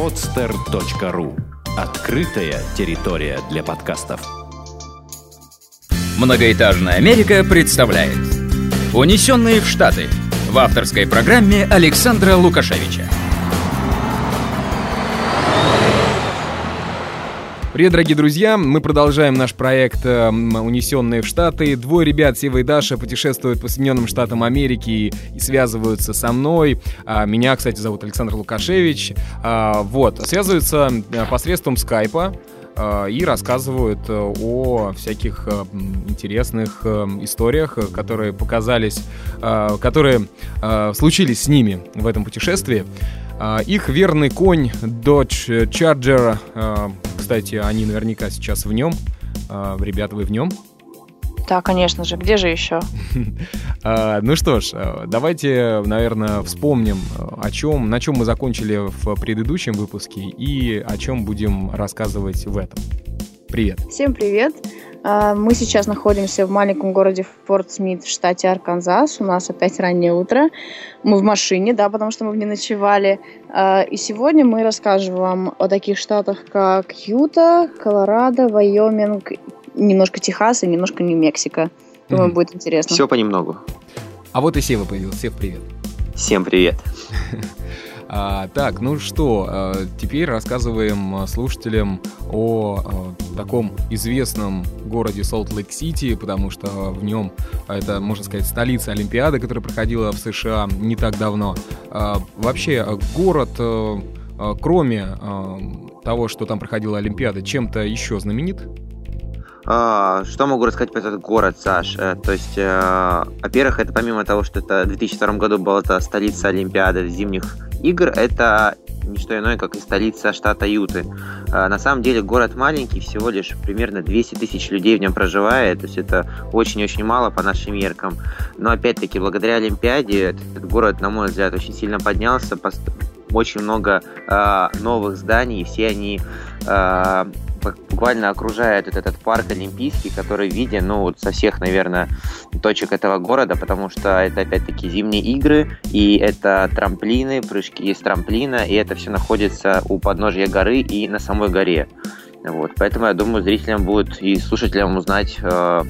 podster.ru Открытая территория для подкастов. Многоэтажная Америка представляет «Унесенные в Штаты» в авторской программе Александра Лукашевича. Привет, дорогие друзья! Мы продолжаем наш проект э, «Унесенные в Штаты». Двое ребят, Сева и Даша, путешествуют по Соединенным Штатам Америки и, связываются со мной. А, меня, кстати, зовут Александр Лукашевич. А, вот, связываются э, посредством скайпа а, и рассказывают э, о всяких интересных историях, которые показались, которые случились с ними в этом путешествии. Их верный конь Dodge Charger кстати, они наверняка сейчас в нем. А, ребята, вы в нем? Да, конечно же. Где же еще? А, ну что ж, а, давайте, наверное, вспомним, о чем, на чем мы закончили в предыдущем выпуске и о чем будем рассказывать в этом. Привет. Всем привет. Мы сейчас находимся в маленьком городе Форт Смит в штате Арканзас. У нас опять раннее утро. Мы в машине, да, потому что мы в ней ночевали. И сегодня мы расскажем вам о таких штатах, как Юта, Колорадо, Вайоминг, немножко Техас и немножко Нью-Мексико. Думаю, mm-hmm. будет интересно. Все понемногу. А вот и Сева появился. Сев, привет. Всем привет. А, так, ну что, а, теперь рассказываем слушателям о а, таком известном городе Солт-Лейк-Сити, потому что в нем, это, можно сказать, столица Олимпиады, которая проходила в США не так давно. А, вообще, город, а, кроме а, того, что там проходила Олимпиада, чем-то еще знаменит? А, что могу рассказать про этот город, Саш? Э, то есть, э, во-первых, это помимо того, что это в 2002 году была это столица Олимпиады зимних игр, это не что иное, как и столица штата Юты. Э, на самом деле город маленький, всего лишь примерно 200 тысяч людей в нем проживает, то есть это очень-очень мало по нашим меркам. Но опять-таки, благодаря Олимпиаде этот город, на мой взгляд, очень сильно поднялся, очень много э, новых зданий, все они э, буквально окружает вот этот парк Олимпийский, который виден, ну, вот со всех, наверное, точек этого города, потому что это, опять-таки, зимние игры, и это трамплины, прыжки из трамплина, и это все находится у подножья горы и на самой горе. Вот, поэтому, я думаю, зрителям будет и слушателям узнать э,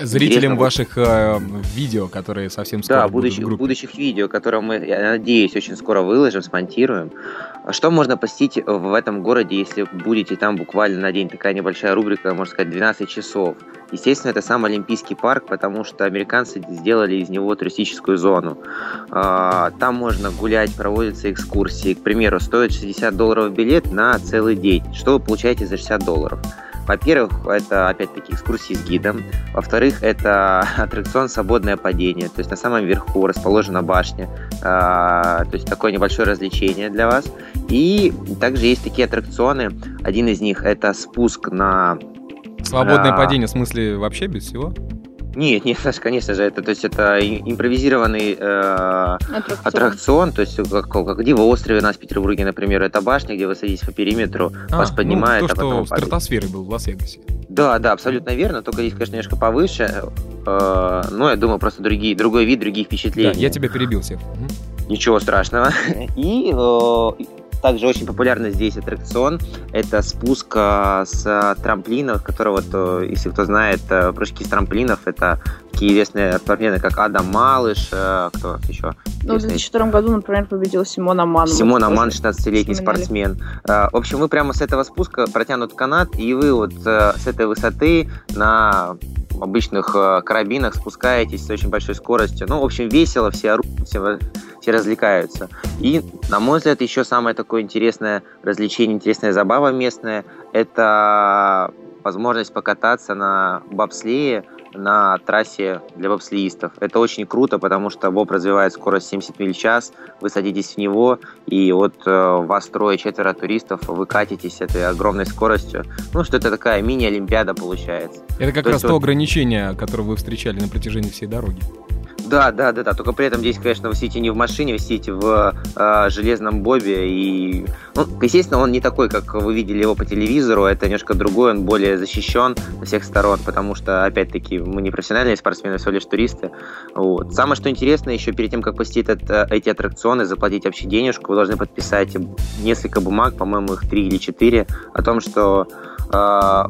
Зрителям ваших э, видео, которые совсем скоро Да, будущих, будущих видео, которые мы, я надеюсь, очень скоро выложим, смонтируем. Что можно посетить в этом городе, если будете там буквально на день? Такая небольшая рубрика, можно сказать, 12 часов. Естественно, это сам Олимпийский парк, потому что американцы сделали из него туристическую зону. А, там можно гулять, проводятся экскурсии. К примеру, стоит 60 долларов билет на целый день. Что вы получаете за 60 долларов? Во-первых, это опять-таки экскурсии с гидом. Во-вторых, это аттракцион «Свободное падение». То есть на самом верху расположена башня. А, то есть такое небольшое развлечение для вас. И также есть такие аттракционы. Один из них это спуск на... Свободное а... падение, в смысле вообще без всего? Нет, нет, конечно же, это, то есть это импровизированный э, аттракцион. аттракцион, то есть как, как где в острове у нас в Петербурге, например, это башня, где вы садитесь по периметру, а, вас поднимает, ну, то, а потом что в стратосфере был в Лас-Вегасе. Да, да, абсолютно верно, только здесь, конечно, немножко повыше, э, но я думаю, просто другие, другой вид, другие впечатления. Да, я тебя перебил, Сев. Ничего страшного. И э, также очень популярный здесь аттракцион. Это спуск а, с трамплинов, который вот, э, если кто знает, э, прыжки с трамплинов, это такие известные спортсмены, как Адам Малыш, э, кто еще? Ну, в 2002 году, например, победил Симон Аман. Симон Аман, 16-летний спортсмен. В общем, вы прямо с этого спуска протянут канат, и вы вот с этой высоты на обычных карабинах спускаетесь с очень большой скоростью. Ну, в общем, весело, все орут, все все развлекаются. И, на мой взгляд, еще самое такое интересное развлечение, интересная забава местная – это возможность покататься на бобслее на трассе для бобслеистов. Это очень круто, потому что боб развивает скорость 70 миль в час, вы садитесь в него, и вот э, вас трое-четверо туристов, вы катитесь этой огромной скоростью. Ну, что это такая мини-олимпиада получается. Это как то раз то вот... ограничение, которое вы встречали на протяжении всей дороги. Да, да, да, да. Только при этом здесь, конечно, вы сидите не в машине, вы сидите в э, железном бобе. И, ну, естественно, он не такой, как вы видели его по телевизору. Это немножко другой, он более защищен со всех сторон, потому что, опять-таки, мы не профессиональные спортсмены, всего лишь туристы. Вот. Самое, что интересно, еще перед тем, как посетить это, эти аттракционы, заплатить вообще денежку, вы должны подписать несколько бумаг, по-моему, их три или четыре, о том, что э,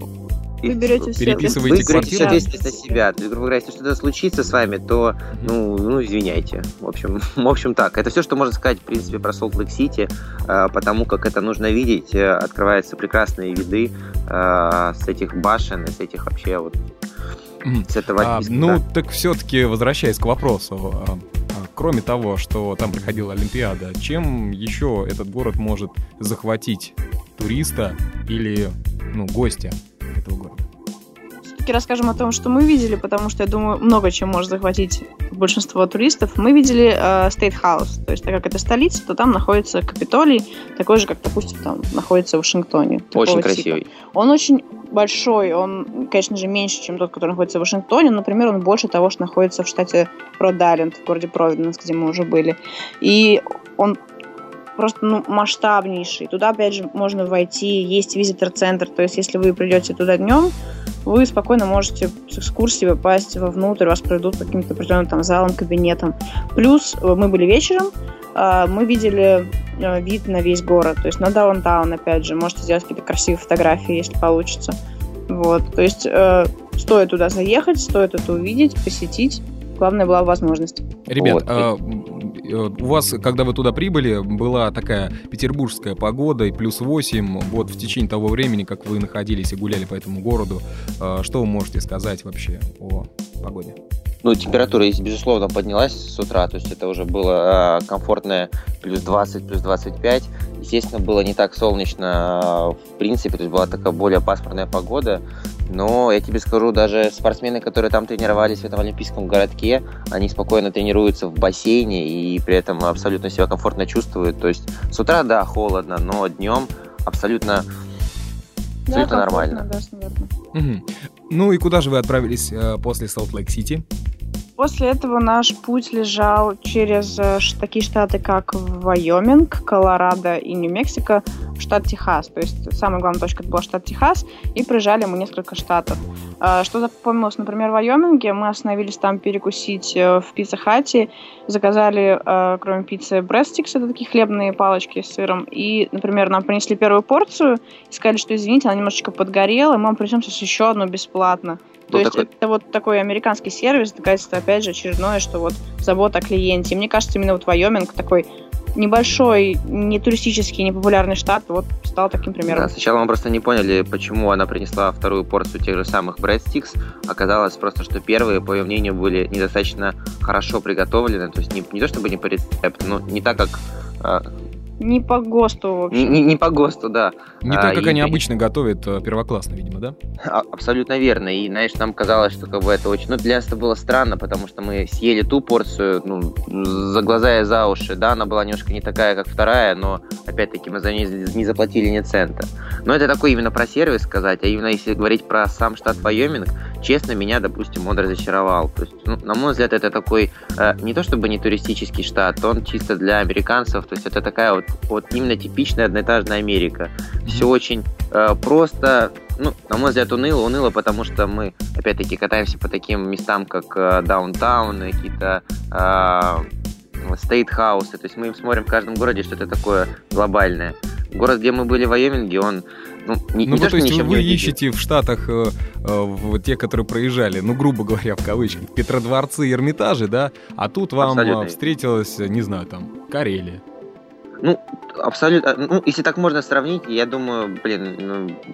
вы берете переписываете вы квартиру ответственность на себя. То есть, грубо говоря, если что-то случится с вами, то, ну, ну, извиняйте. В общем, в общем так. Это все, что можно сказать, в принципе, про Солт Лейк Сити, потому как это нужно видеть. Э, открываются прекрасные виды э, с этих башен и с этих вообще вот с этого а, Ну, так все-таки возвращаясь к вопросу, а, а, кроме того, что там проходила Олимпиада, чем еще этот город может захватить туриста или ну, гостя? Этого города. Все-таки расскажем о том, что мы видели, потому что, я думаю, много чем может захватить большинство туристов. Мы видели э, State House, то есть, так как это столица, то там находится Капитолий, такой же, как, допустим, там находится в Вашингтоне. Очень красивый. Типа. Он очень большой, он, конечно же, меньше, чем тот, который находится в Вашингтоне. Например, он больше того, что находится в штате Род-Айленд, в городе Провиденс, где мы уже были. И он просто ну, масштабнейший. Туда, опять же, можно войти, есть визитор-центр, то есть если вы придете туда днем, вы спокойно можете с экскурсии попасть вовнутрь, вас проведут по каким-то определенным там залам, кабинетам. Плюс э, мы были вечером, а, мы видели э, вид на весь город, то есть на даунтаун, опять же, можете сделать какие-то красивые фотографии, если получится. Вот, то есть э, стоит туда заехать, стоит это увидеть, посетить. Главное была возможность. Ребят, вот. а, у вас, когда вы туда прибыли, была такая петербургская погода и плюс 8. Вот в течение того времени, как вы находились и гуляли по этому городу, а, что вы можете сказать вообще о погоде? Ну, температура, безусловно, поднялась с утра, то есть это уже было э, комфортное плюс 20, плюс 25. Естественно, было не так солнечно, в принципе, то есть была такая более пасмурная погода, но я тебе скажу, даже спортсмены, которые там тренировались в этом олимпийском городке, они спокойно тренируются в бассейне и при этом абсолютно себя комфортно чувствуют. То есть с утра, да, холодно, но днем абсолютно, абсолютно да, нормально. Да, угу. Ну и куда же вы отправились э, после Солт-Лейк-Сити? После этого наш путь лежал через э, такие штаты, как Вайоминг, Колорадо и Нью-Мексико в штат Техас. То есть самая главная точка это был штат Техас, и проезжали мы несколько штатов. А, что запомнилось, например, в Вайоминге, мы остановились там перекусить э, в пицца-хате, заказали, э, кроме пиццы, брестикс, это такие хлебные палочки с сыром, и, например, нам принесли первую порцию, и сказали, что, извините, она немножечко подгорела, и мы вам принесем сейчас еще одну бесплатно. То есть такой... это вот такой американский сервис, доказательство, опять же, очередное, что вот забота о клиенте. И мне кажется, именно вот Вайоминг такой небольшой, не туристический, не популярный штат, вот стал таким примером. Да, сначала мы просто не поняли, почему она принесла вторую порцию тех же самых breadsticks. Оказалось просто, что первые, по ее мнению, были недостаточно хорошо приготовлены, то есть не, не то чтобы не по рецепту, но не так, как а, не по ГОСТу, в общем. Не, не по ГОСТу, да. Не а, так, как и... они обычно готовят э, первоклассно, видимо, да? А, абсолютно верно. И, знаешь, нам казалось, что как бы это очень... Ну, для нас это было странно, потому что мы съели ту порцию, ну, за глаза и за уши. Да, она была немножко не такая, как вторая, но, опять-таки, мы за ней не заплатили ни цента. Но это такой именно про сервис сказать, а именно если говорить про сам штат Вайоминг, честно, меня, допустим, он разочаровал. То есть, ну, на мой взгляд, это такой, э, не то чтобы не туристический штат, он чисто для американцев, то есть это такая вот вот именно типичная одноэтажная Америка. Все очень э, просто, ну, на мой взгляд, уныло, уныло, потому что мы, опять-таки, катаемся по таким местам, как э, даунтаун, какие-то э, state house ы, то есть мы смотрим в каждом городе что-то такое глобальное. Город, где мы были в Вайоминге, он ну, не, ну, не то, то есть вы ищете в Штатах э, э, в те, которые проезжали, ну, грубо говоря, в кавычках, Петродворцы и Эрмитажи, да? А тут вам Абсолютно. встретилась, не знаю, там, Карелия. Ну, абсолютно. Ну, если так можно сравнить, я думаю, блин,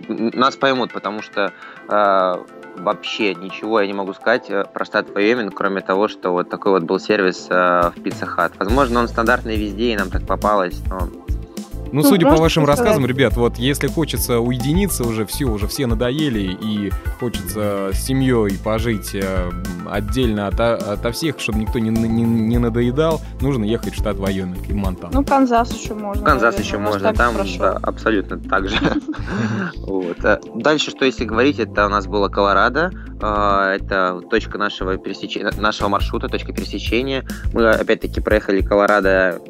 ну, нас поймут, потому что э, вообще ничего я не могу сказать э, про штат Вайоминг, кроме того, что вот такой вот был сервис э, в Pizza Hut. Возможно, он стандартный везде, и нам так попалось, но Ну, Ну, судя по вашим сказать. рассказам, ребят, вот если хочется уединиться уже, все, уже все надоели, и хочется с семьей пожить э, отдельно ото, ото всех, чтобы никто не, не, не надоедал, нужно ехать в штат Вайоминг и Монтану. Ну, Канзас еще можно. Канзас наверное, еще можно, там хорошо. да, абсолютно так же. Вот. А Дальше, что если говорить, это у нас было Колорадо, А, это точка нашего пересечения, нашего маршрута, точка пересечения. Мы опять-таки проехали Колорадо.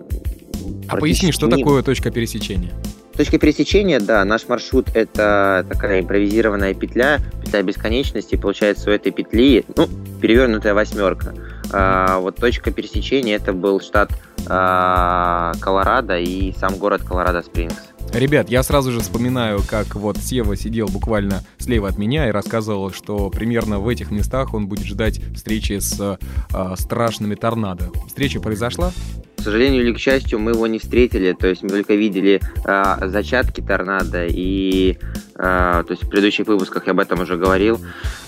А поясни, что такое точка пересечения? Точка пересечения, да, наш маршрут это такая импровизированная петля, петля бесконечности, получается у этой петли, ну, перевернутая восьмерка. А, вот точка пересечения это был штат а, Колорадо и сам город Колорадо-Спрингс. Ребят, я сразу же вспоминаю, как вот Сева сидел буквально слева от меня и рассказывал, что примерно в этих местах он будет ждать встречи с э, страшными торнадо. Встреча произошла? К сожалению или к счастью, мы его не встретили, то есть мы только видели а, зачатки торнадо и, то есть в предыдущих выпусках я об этом уже говорил,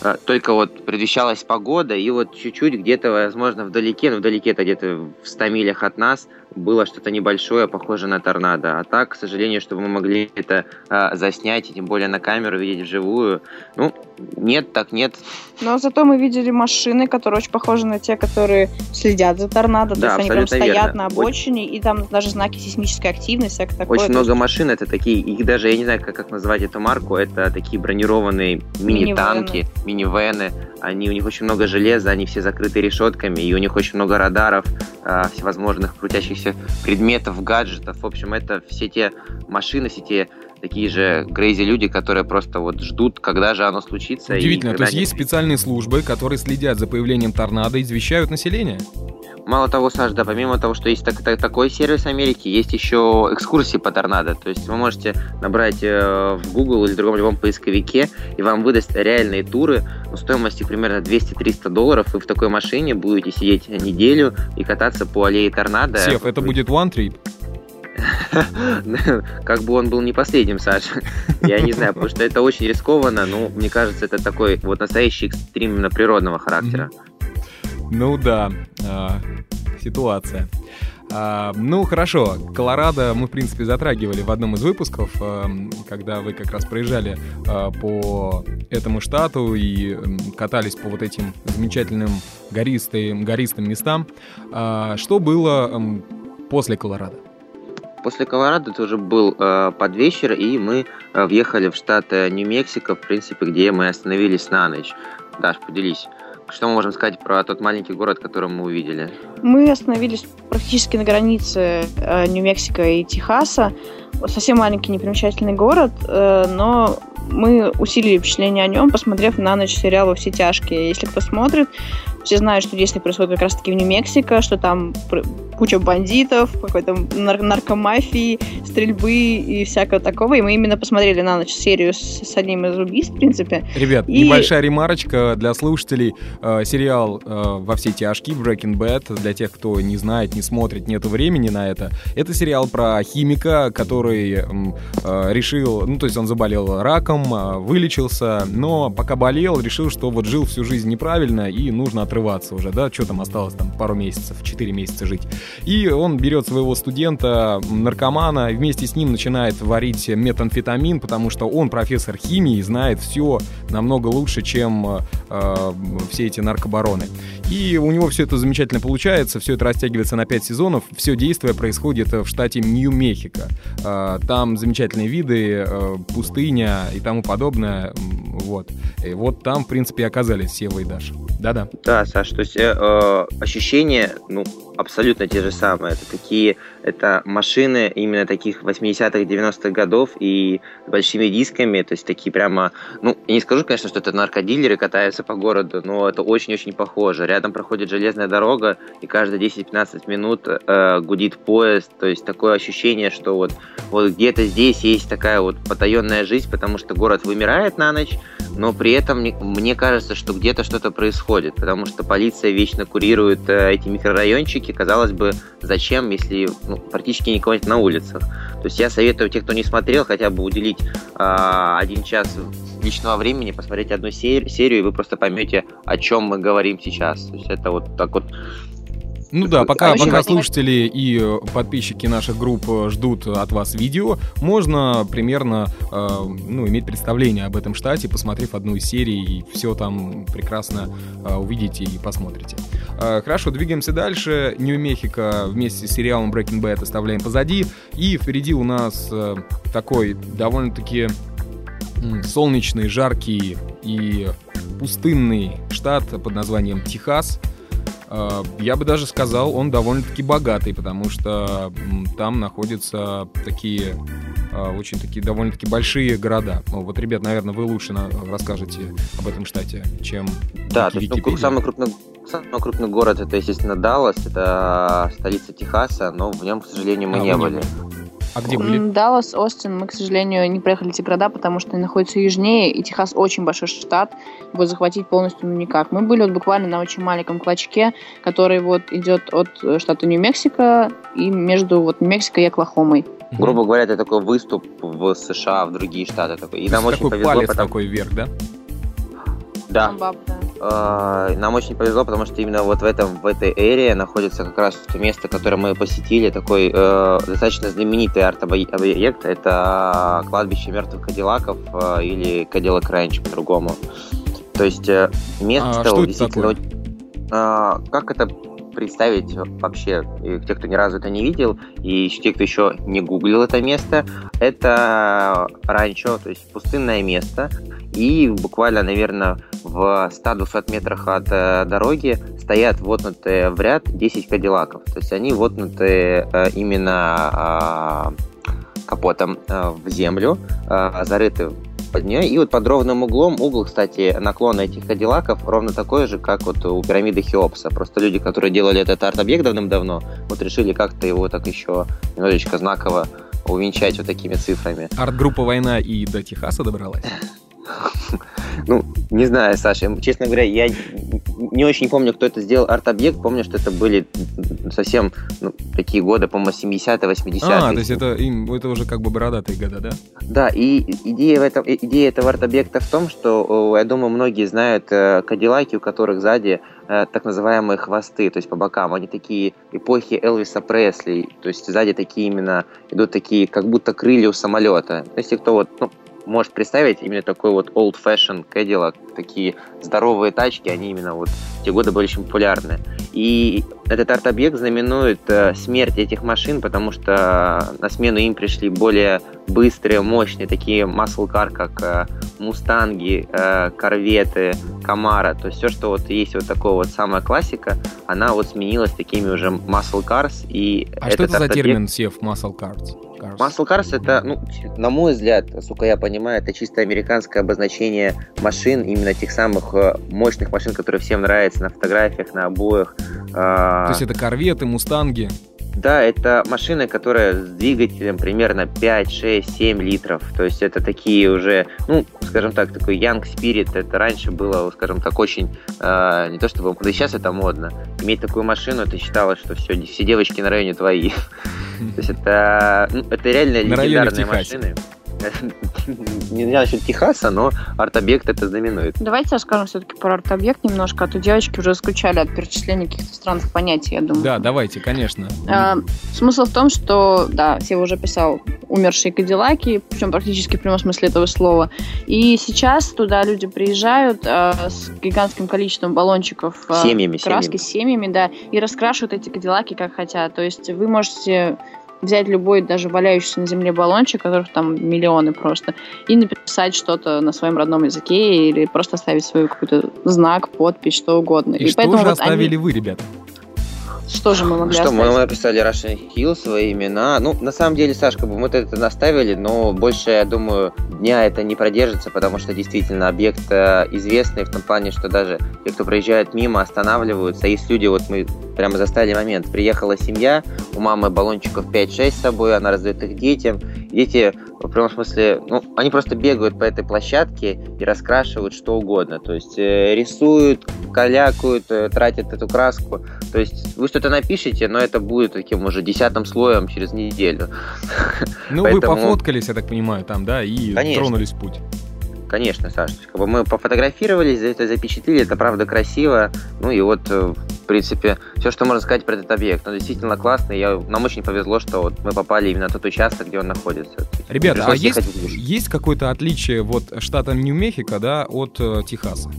А, только вот предвещалась погода и вот чуть-чуть где-то, возможно, вдалеке, ну вдалеке это где-то в 100 милях от нас было что-то небольшое, похожее на торнадо. А так, к сожалению, чтобы мы могли это а, заснять, и тем более на камеру видеть вживую, ну, нет, так нет. Но зато мы видели машины, которые очень похожи на те, которые следят за торнадо. Да, то есть они прям стоят верно. на обочине, и там даже знаки сейсмической активности, такое. Очень То много машин, это такие, их даже, я не знаю, как, как назвать эту марку, это такие бронированные мини-танки, минивены, они, у них очень много железа, они все закрыты решетками, и у них очень много радаров, а, всевозможных крутящихся предметов, гаджетов, в общем, это все те машины, все те такие же крейзи люди, которые просто вот ждут, когда же оно случится. Удивительно, то есть есть специальные службы, которые следят за появлением торнадо и извещают население? Мало того, Саш, да, помимо того, что есть так- так- такой сервис Америки, есть еще экскурсии по торнадо. То есть вы можете набрать э, в Google или в другом любом поисковике, и вам выдаст реальные туры ну, стоимостью примерно 200-300 долларов. Вы в такой машине будете сидеть неделю и кататься по аллее торнадо. Сев, это будет one trip? Как бы он был не последним, Саша. Я не знаю, потому что это очень рискованно, но мне кажется, это такой вот настоящий экстрим именно природного характера. Ну да, а, ситуация. А, ну хорошо, Колорадо мы в принципе затрагивали в одном из выпусков, а, когда вы как раз проезжали по этому штату и катались по вот этим замечательным гористым, гористым местам. Что было после Колорадо? После Колорадо тоже был э, под вечер, и мы э, въехали в штат э, Нью-Мексико, в принципе, где мы остановились на ночь. Даш, поделись. Что мы можем сказать про тот маленький город, который мы увидели? Мы остановились практически на границе э, Нью-Мексико и Техаса. Совсем маленький непримечательный город, э, но мы усилили впечатление о нем, посмотрев на ночь сериал «Во все тяжкие». Если кто смотрит, все знают, что действие происходит как раз-таки в Нью-Мексико, что там куча бандитов, какой-то нар- наркомафии, стрельбы и всякого такого. И мы именно посмотрели на ночь серию с, с одним из убийств, в принципе. Ребят, И- небольшая ремарочка для слушателей. Э, сериал э, «Во все тяжкие», Breaking Bad, для тех, кто не знает, не смотрит, нету времени на это. Это сериал про химика, который м, э, решил, ну, то есть он заболел раком, э, вылечился, но пока болел, решил, что вот жил всю жизнь неправильно и нужно отрываться уже, да, что там осталось, там пару месяцев, 4 месяца жить. И он берет своего студента, наркомана, и вместе с ним начинает варить метамфетамин, потому что он профессор химии знает все намного лучше, чем э, э, все эти наркобароны. И у него все это замечательно получается, все это растягивается на 5 сезонов, все действие происходит в штате Нью-Мехико. Э, Там замечательные виды, э, пустыня и тому подобное. Вот. И вот там, в принципе, оказались Сева и Даша. Да-да. Да, Саш, то есть э, э, ощущения, ну, абсолютно те же самые. Это такие, это машины именно таких 80-х, 90-х годов и с большими дисками, то есть такие прямо, ну, я не скажу, конечно, что это наркодилеры катаются по городу, но это очень-очень похоже. Рядом проходит железная дорога, и каждые 10-15 минут э, гудит поезд, то есть такое ощущение, что вот, вот где-то здесь есть такая вот потаенная жизнь, потому что город вымирает на ночь, но при этом мне, кажется, что где-то что-то происходит, потому что полиция вечно курирует э, эти микрорайончики. Казалось бы, зачем, если ну, практически никого нет на улицах. То есть я советую тех, кто не смотрел, хотя бы уделить а, один час личного времени, посмотреть одну сер- серию, и вы просто поймете, о чем мы говорим сейчас. То есть это вот так вот Ну да, пока, пока слушатели и э, подписчики наших групп э, ждут от вас видео, можно примерно э, ну, иметь представление об этом штате, посмотрев одну из серий, и все там прекрасно э, увидите и посмотрите. Э, хорошо, двигаемся дальше. Нью-Мехико вместе с сериалом Breaking Bad оставляем позади. И впереди у нас э, такой довольно-таки солнечный, жаркий и пустынный штат под названием Техас – я бы даже сказал, он довольно-таки богатый, потому что там находятся такие э, очень такие довольно-таки большие города. Ну, вот, ребят, наверное, вы лучше расскажете об этом штате, чем Да, то есть, ну, самый крупный Самый крупный город это, естественно, Даллас, это столица Техаса, но в нем, к сожалению, мы а, не были. А где были? Даллас, Остин. Мы, к сожалению, не проехали эти города, потому что они находятся южнее, и Техас очень большой штат. Его захватить полностью ну никак. Мы были вот буквально на очень маленьком клочке, который вот идет от э, штата Нью-Мексико и между вот Нью-Мексико и Оклахомой. Грубо говоря, это такой выступ в США, в другие штаты. Такой. И нам очень такой повезло, палец потому... такой вверх, да? Да. Амбаб, да. А, нам очень повезло, потому что именно вот в этом в этой эре находится как раз то место, которое мы посетили, такой э, достаточно знаменитый арт-объект. Это кладбище мертвых кадиллаков э, или Кадиллак Рэнч по-другому. То есть э, место а, что действительно... Это такое? Э, как это представить вообще, те, кто ни разу это не видел, и те, кто еще не гуглил это место, это ранчо, то есть пустынное место, и буквально, наверное, в 100-200 метрах от э, дороги стоят вотнутые в ряд 10 кадиллаков. То есть они вотнуты э, именно э, капотом э, в землю, зарыты под нее. И вот под ровным углом, угол, кстати, наклона этих кадиллаков ровно такой же, как вот у пирамиды Хеопса. Просто люди, которые делали этот арт-объект давным-давно, вот решили как-то его так еще немножечко знаково увенчать вот такими цифрами. Арт-группа «Война» и до Техаса добралась? Ну, не знаю, Саша, честно говоря, я не очень помню, кто это сделал арт-объект. Помню, что это были совсем ну, такие годы, по-моему, 70-е, 80-е. А, то есть это, это уже как бы бородатые года, да? Да, и идея, в этом, идея этого арт-объекта в том, что, я думаю, многие знают э, кадиллаки, у которых сзади э, так называемые хвосты, то есть по бокам. Они такие эпохи Элвиса Пресли, то есть сзади такие именно идут такие, как будто крылья у самолета. Если кто вот, ну, может представить именно такой вот old fashion Cadillac, такие здоровые тачки, они именно вот в те годы были очень популярны. И этот арт-объект знаменует э, смерть этих машин, потому что на смену им пришли более быстрые, мощные, такие car, как э, Мустанги, э, Корветы, Камара. То есть все, что вот есть вот такого вот самая классика, она вот сменилась такими уже muscle cars. И а что это за термин SEF muscle cars? Cars. Muscle Cars это, ну, на мой взгляд, сука, я понимаю, это чисто американское обозначение машин, именно тех самых э, мощных машин, которые всем нравятся на фотографиях, на обоях. А, То есть это корветы, мустанги? Да, это машины, которые с двигателем примерно 5, 6, 7 литров. То есть это такие уже, ну, скажем так, такой Young Spirit. Это раньше было, скажем так, очень, э, не то чтобы, да сейчас это модно. Иметь такую машину, это считалось, что все, все девочки на районе твои. То есть это, ну, это реально легендарные машины. не знаю насчет Техаса, но арт-объект это знаменует. Давайте расскажем все-таки про арт-объект немножко, а то девочки уже скучали от перечисления каких-то странных понятий, я думаю. Да, давайте, конечно. А, смысл в том, что, да, Сева уже писал умершие кадиллаки, причем практически в прямом смысле этого слова. И сейчас туда люди приезжают а, с гигантским количеством баллончиков а, семьями, краски, семьями. семьями, да, и раскрашивают эти кадиллаки как хотят. То есть вы можете взять любой даже валяющийся на земле баллончик, которых там миллионы просто, и написать что-то на своем родном языке или просто оставить свой какой-то знак, подпись, что угодно. И, и что поэтому же вот оставили они... вы, ребята? Что же мы могли Что, оставить? мы написали Russian Hill, свои имена. Ну, на самом деле, Сашка, мы это наставили, но больше, я думаю, дня это не продержится, потому что действительно объект э, известный в том плане, что даже те, кто проезжает мимо, останавливаются. Есть люди, вот мы прямо застали момент, приехала семья, у мамы баллончиков 5-6 с собой, она раздает их детям. Дети, в прямом смысле, ну, они просто бегают по этой площадке и раскрашивают что угодно. То есть э, рисуют, калякают, э, тратят эту краску. То есть вы что-то напишите, но это будет таким уже десятым слоем через неделю. Ну, Поэтому... вы пофоткались, я так понимаю, там, да, и Конечно. тронулись в путь. Конечно, Саш. Как бы мы пофотографировались, это запечатлели, это правда красиво. Ну и вот э, в принципе, все, что можно сказать про этот объект. Он действительно классный. Я, нам очень повезло, что вот мы попали именно на тот участок, где он находится. Ребята, а есть, есть какое-то отличие вот штата Нью-Мехико, да, от э, Техаса?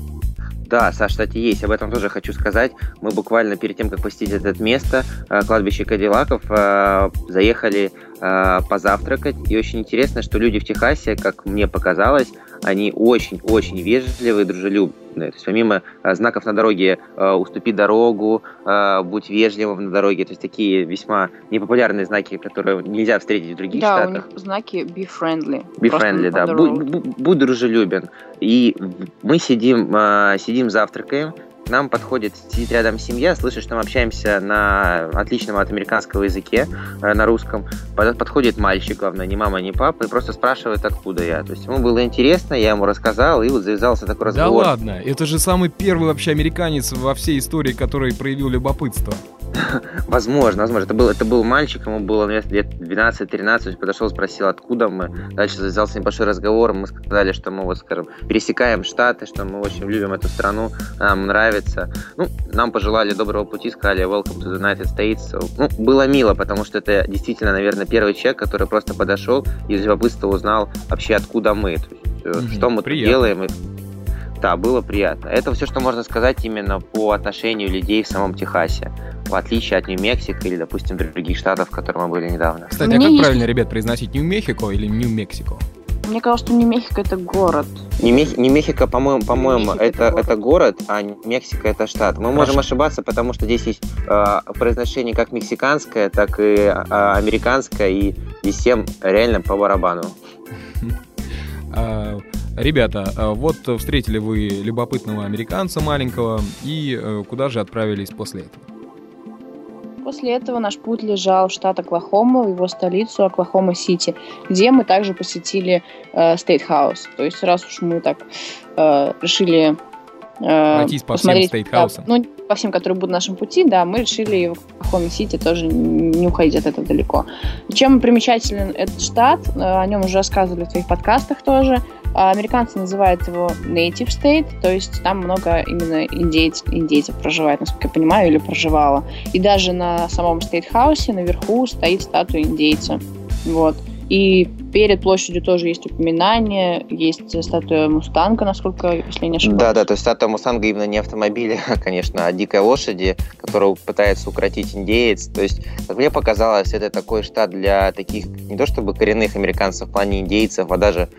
Да, Саш, кстати, есть. Об этом тоже хочу сказать. Мы буквально перед тем, как посетить это место, э, кладбище Кадиллаков, э, заехали э, позавтракать. И очень интересно, что люди в Техасе, как мне показалось, они очень-очень вежливые, дружелюбные. То есть помимо а, знаков на дороге а, «уступи дорогу», а, «будь вежливым на дороге», то есть такие весьма непопулярные знаки, которые нельзя встретить в других да, штатах. Да, у них знаки «be friendly». Be friendly, да. Будь, будь дружелюбен. И мы сидим, сидим завтракаем, к нам подходит, сидит рядом семья, слышит, что мы общаемся на отличном от американского языке, э, на русском. Подходит мальчик, главное, ни мама, ни папа, и просто спрашивает, откуда я. То есть ему было интересно, я ему рассказал, и вот завязался такой разговор. Да ладно, это же самый первый вообще американец во всей истории, который проявил любопытство. Возможно, возможно. Это был, это был мальчик, ему было наверное, лет 12-13, подошел, спросил, откуда мы. Дальше завязался небольшой разговор, мы сказали, что мы, вот, скажем, пересекаем Штаты, что мы очень любим эту страну, нам нравится. Ну, нам пожелали доброго пути, сказали welcome to the United States. Ну, было мило, потому что это действительно, наверное, первый человек, который просто подошел и из любопытства узнал вообще, откуда мы, то есть, mm-hmm. что мы тут делаем. Да, было приятно. Это все, что можно сказать именно по отношению людей в самом Техасе в отличие от Нью-Мексико или, допустим, других штатов, в которых мы были недавно. Кстати, Мне а как есть... правильно, ребят, произносить Нью-Мехико или Нью-Мексико? Мне кажется, что Нью-Мехико это город. Нью-Мехико, по-моему, по-моему, это, это, город. это город, а Мексика это штат. Мы Хорошо. можем ошибаться, потому что здесь есть э, произношение как мексиканское, так и э, американское, и здесь всем реально по барабану. Ребята, а вот встретили вы любопытного американца маленького, и э, куда же отправились после этого? После этого наш путь лежал в штат Оклахома, в его столицу Оклахома-Сити, где мы также посетили э, State House. То есть раз уж мы так э, решили э, Пройтись по всем State да, ну, по всем, которые будут на нашем пути, да, мы решили в Оклахоме-Сити тоже не уходить от этого далеко. Чем примечателен этот штат, э, о нем уже рассказывали в своих подкастах тоже, а американцы называют его native state, то есть там много именно индейцев, индейцев проживает, насколько я понимаю, или проживало. И даже на самом state house е наверху стоит статуя индейца. Вот. И перед площадью тоже есть упоминание, есть статуя Мустанга, насколько, если не ошибаюсь. Да, да, то есть статуя Мустанга именно не автомобиля, конечно, а дикой лошади, которую пытается укротить индеец. То есть, как мне показалось, это такой штат для таких, не то чтобы коренных американцев в плане индейцев, а даже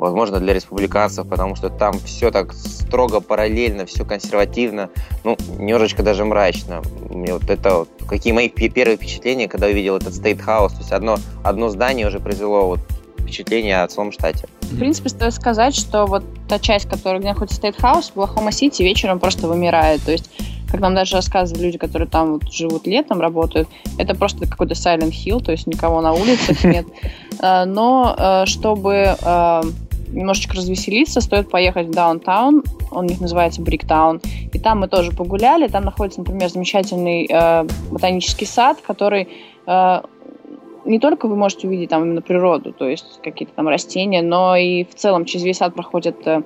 возможно, для республиканцев, потому что там все так строго параллельно, все консервативно, ну, немножечко даже мрачно. Мне вот это вот, какие мои первые впечатления, когда увидел этот House, то есть одно, одно здание уже произвело вот впечатление о целом штате. В принципе, стоит сказать, что вот та часть, которая где находится House, в Лохома-Сити вечером просто вымирает. То есть как нам даже рассказывали люди, которые там вот живут летом, работают, это просто какой-то silent hill, то есть никого на улицах нет. Э, но э, чтобы э, немножечко развеселиться, стоит поехать в даунтаун, он у них называется Бриктаун, и там мы тоже погуляли, там находится, например, замечательный э, ботанический сад, который э, не только вы можете увидеть там именно природу, то есть какие-то там растения, но и в целом через весь сад проходят э,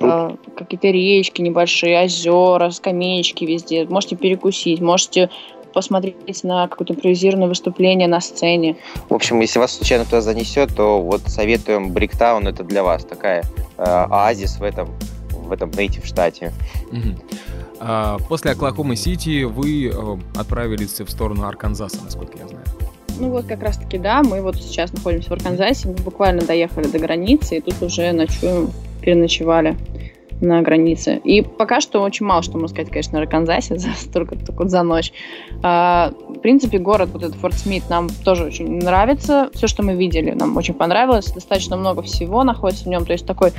э, какие-то речки небольшие, озера, скамеечки везде. Можете перекусить, можете посмотреть на какое-то импровизированное выступление на сцене. В общем, если вас случайно туда занесет, то вот советуем Бриктаун, это для вас такая э, оазис в этом, в этом нейтив штате. А, после Оклахомы-Сити вы э, отправились в сторону Арканзаса, насколько я знаю. Ну вот как раз-таки, да, мы вот сейчас находимся в Арканзасе, мы буквально доехали до границы, и тут уже ночуем, переночевали на границе. И пока что очень мало что можно сказать, конечно, о Арканзасе за столько только за ночь. А, в принципе, город, вот этот Форт Смит, нам тоже очень нравится. Все, что мы видели, нам очень понравилось. Достаточно много всего находится в нем. То есть такой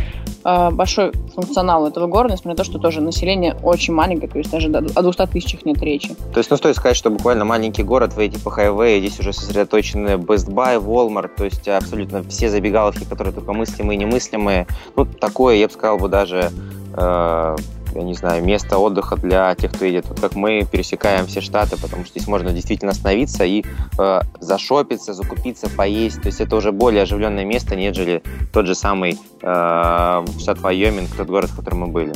а, большой функционал этого города, несмотря на то, что тоже население очень маленькое, то есть даже о 200 тысячах нет речи. То есть, ну, стоит сказать, что буквально маленький город, вы идете по хайвею, здесь уже сосредоточены Best Buy, Walmart, то есть абсолютно все забегаловки, которые только мыслимые и немыслимые. Ну, такое, я бы сказал бы, даже э, я не знаю, место отдыха для тех, кто едет. Вот как мы пересекаем все штаты, потому что здесь можно действительно остановиться и э, зашопиться, закупиться, поесть. То есть это уже более оживленное место, нежели тот же самый э, штат Вайоминг, тот город, в котором мы были.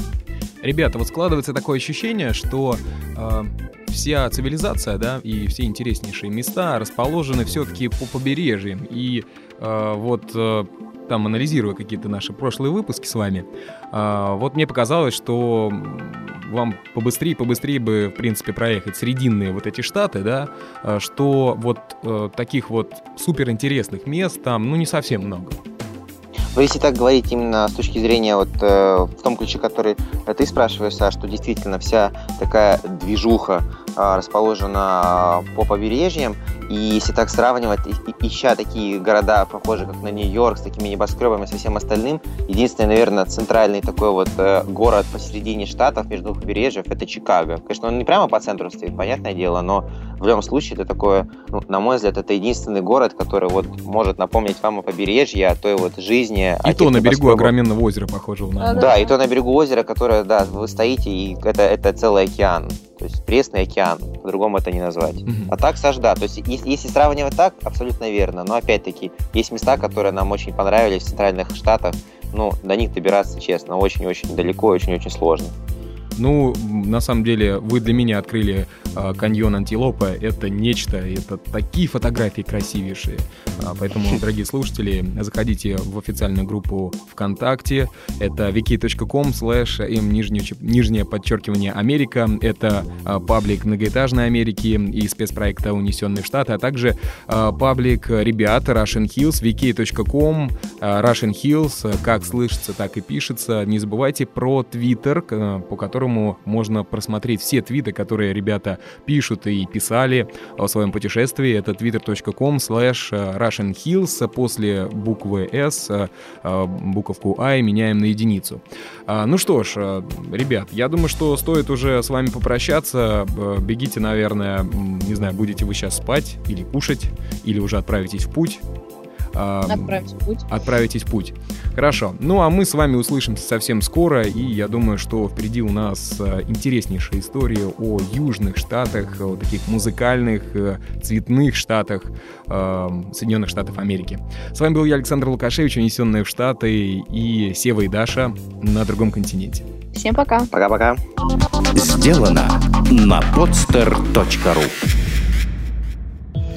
Ребята, вот складывается такое ощущение, что э, вся цивилизация, да, и все интереснейшие места расположены все-таки по побережьям. И э, вот э, там анализируя какие-то наши прошлые выпуски с вами, э, вот мне показалось, что вам побыстрее, побыстрее бы, в принципе, проехать срединные вот эти штаты, да, э, что вот э, таких вот суперинтересных мест там, ну, не совсем много. Но если так говорить именно с точки зрения вот э, в том ключе, который ты спрашиваешь, Саш, что действительно вся такая движуха э, расположена по побережьям, и если так сравнивать, ища такие города, похожие как на Нью-Йорк, с такими небоскребами, со всем остальным, единственный, наверное, центральный такой вот э, город посередине штатов между двух побережьев это Чикаго. Конечно, он не прямо по центру стоит, понятное дело, но в любом случае это такое, ну, на мой взгляд, это единственный город, который вот может напомнить вам о побережье, о той вот жизни. И то на берегу огроменного озера, похожего на... Да, да, и то на берегу озера, которое, да, вы стоите, и это, это целый океан. То есть пресный океан, по-другому это не назвать. Mm-hmm. А так, Саш, да, то есть если, если сравнивать так, абсолютно верно. Но опять-таки, есть места, которые нам очень понравились в центральных штатах, ну, до них добираться, честно, очень-очень далеко, очень-очень сложно. Ну, на самом деле, вы для меня открыли э, каньон Антилопа. Это нечто, это такие фотографии красивейшие. А, поэтому, дорогие слушатели, заходите в официальную группу ВКонтакте. Это wiki.com slash m нижнее, нижнее подчеркивание Америка. Это э, паблик многоэтажной Америки и спецпроекта «Унесенные в Штаты», а также э, паблик ребят Russian Hills, wiki.com, э, Russian Hills, как слышится, так и пишется. Не забывайте про Твиттер, по которому которому можно просмотреть все твиты, которые ребята пишут и писали о своем путешествии. Это twitter.com slash russianhills. После буквы S э, э, буковку I меняем на единицу. А, ну что ж, э, ребят, я думаю, что стоит уже с вами попрощаться. Бегите, наверное, не знаю, будете вы сейчас спать или кушать, или уже отправитесь в путь. Отправить в путь. Отправитесь в путь. Хорошо. Ну, а мы с вами услышимся совсем скоро, и я думаю, что впереди у нас а, интереснейшая история о южных штатах, о таких музыкальных, э, цветных штатах Соединенных Штатов Америки. С вами был я, Александр Лукашевич, унесенные в Штаты, и Сева и Даша на другом континенте. Всем пока. Пока-пока. Сделано на podster.ru